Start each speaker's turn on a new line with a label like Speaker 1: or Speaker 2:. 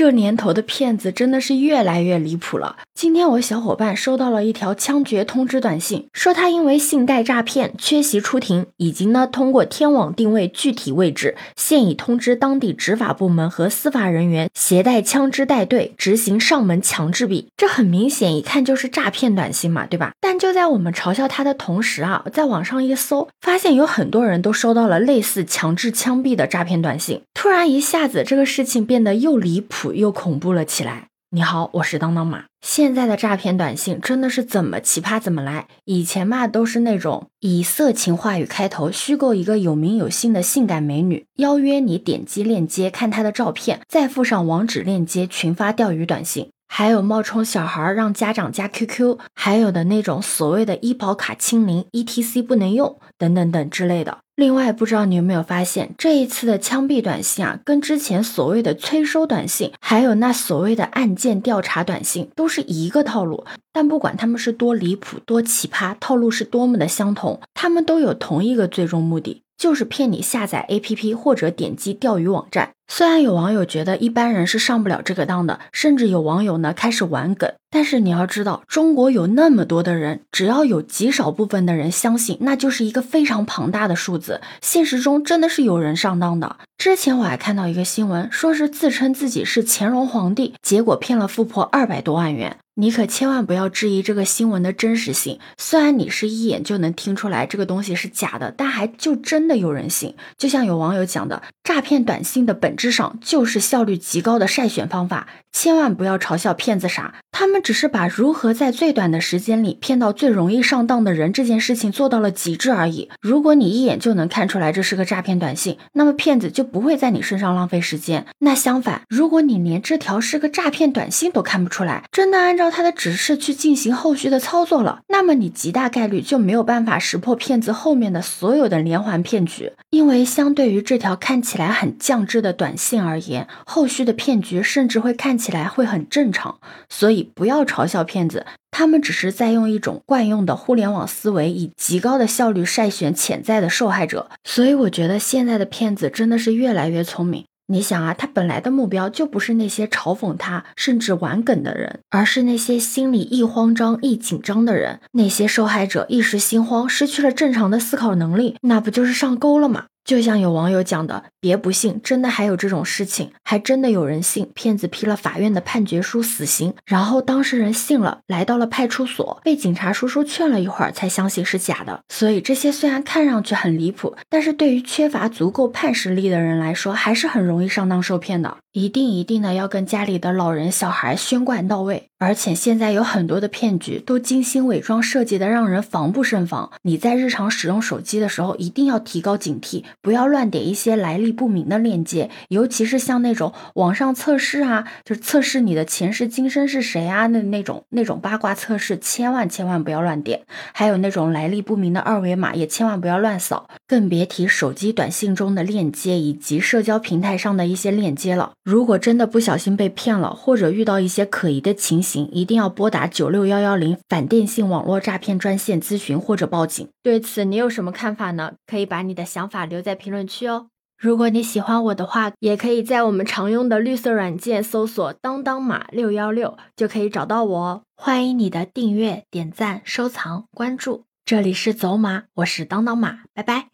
Speaker 1: 这年头的骗子真的是越来越离谱了。今天我小伙伴收到了一条枪决通知短信，说他因为信贷诈骗缺席出庭，已经呢通过天网定位具体位置，现已通知当地执法部门和司法人员携带枪支带队执行上门强制币。这很明显，一看就是诈骗短信嘛，对吧？但就在我们嘲笑他的同时啊，在网上一搜，发现有很多人都收到了类似强制枪毙的诈骗短信。突然一下子，这个事情变得又离谱。又恐怖了起来。你好，我是当当马。现在的诈骗短信真的是怎么奇葩怎么来。以前嘛，都是那种以色情话语开头，虚构一个有名有姓的性感美女，邀约你点击链接看她的照片，再附上网址链接群发钓鱼短信。还有冒充小孩让家长加 QQ，还有的那种所谓的医保卡清零，ETC 不能用等等等之类的。另外，不知道你有没有发现，这一次的枪毙短信啊，跟之前所谓的催收短信，还有那所谓的案件调查短信，都是一个套路。但不管他们是多离谱、多奇葩，套路是多么的相同，他们都有同一个最终目的。就是骗你下载 APP 或者点击钓鱼网站。虽然有网友觉得一般人是上不了这个当的，甚至有网友呢开始玩梗，但是你要知道，中国有那么多的人，只要有极少部分的人相信，那就是一个非常庞大的数字。现实中真的是有人上当的。之前我还看到一个新闻，说是自称自己是乾隆皇帝，结果骗了富婆二百多万元。你可千万不要质疑这个新闻的真实性。虽然你是一眼就能听出来这个东西是假的，但还就真的有人信。就像有网友讲的，诈骗短信的本质上就是效率极高的筛选方法。千万不要嘲笑骗子傻，他们只是把如何在最短的时间里骗到最容易上当的人这件事情做到了极致而已。如果你一眼就能看出来这是个诈骗短信，那么骗子就不会在你身上浪费时间。那相反，如果你连这条是个诈骗短信都看不出来，真的按照他的指示去进行后续的操作了，那么你极大概率就没有办法识破骗子后面的所有的连环骗局。因为相对于这条看起来很降智的短信而言，后续的骗局甚至会看。起来会很正常，所以不要嘲笑骗子，他们只是在用一种惯用的互联网思维，以极高的效率筛选潜在的受害者。所以我觉得现在的骗子真的是越来越聪明。你想啊，他本来的目标就不是那些嘲讽他甚至玩梗的人，而是那些心里一慌张、一紧张的人。那些受害者一时心慌，失去了正常的思考能力，那不就是上钩了吗？就像有网友讲的，别不信，真的还有这种事情，还真的有人信。骗子批了法院的判决书，死刑，然后当事人信了，来到了派出所，被警察叔叔劝了一会儿，才相信是假的。所以这些虽然看上去很离谱，但是对于缺乏足够判实力的人来说，还是很容易上当受骗的。一定一定的要跟家里的老人、小孩宣贯到位。而且现在有很多的骗局都精心伪装设计的，让人防不胜防。你在日常使用手机的时候，一定要提高警惕，不要乱点一些来历不明的链接，尤其是像那种网上测试啊，就是测试你的前世今生是谁啊，那那种那种八卦测试，千万千万不要乱点。还有那种来历不明的二维码，也千万不要乱扫，更别提手机短信中的链接以及社交平台上的一些链接了。如果真的不小心被骗了，或者遇到一些可疑的情形，一定要拨打九六幺幺零反电信网络诈骗专线咨询或者报警。对此你有什么看法呢？可以把你的想法留在评论区哦。如果你喜欢我的话，也可以在我们常用的绿色软件搜索“当当马六幺六”就可以找到我哦。欢迎你的订阅、点赞、收藏、关注。这里是走马，我是当当马，拜拜。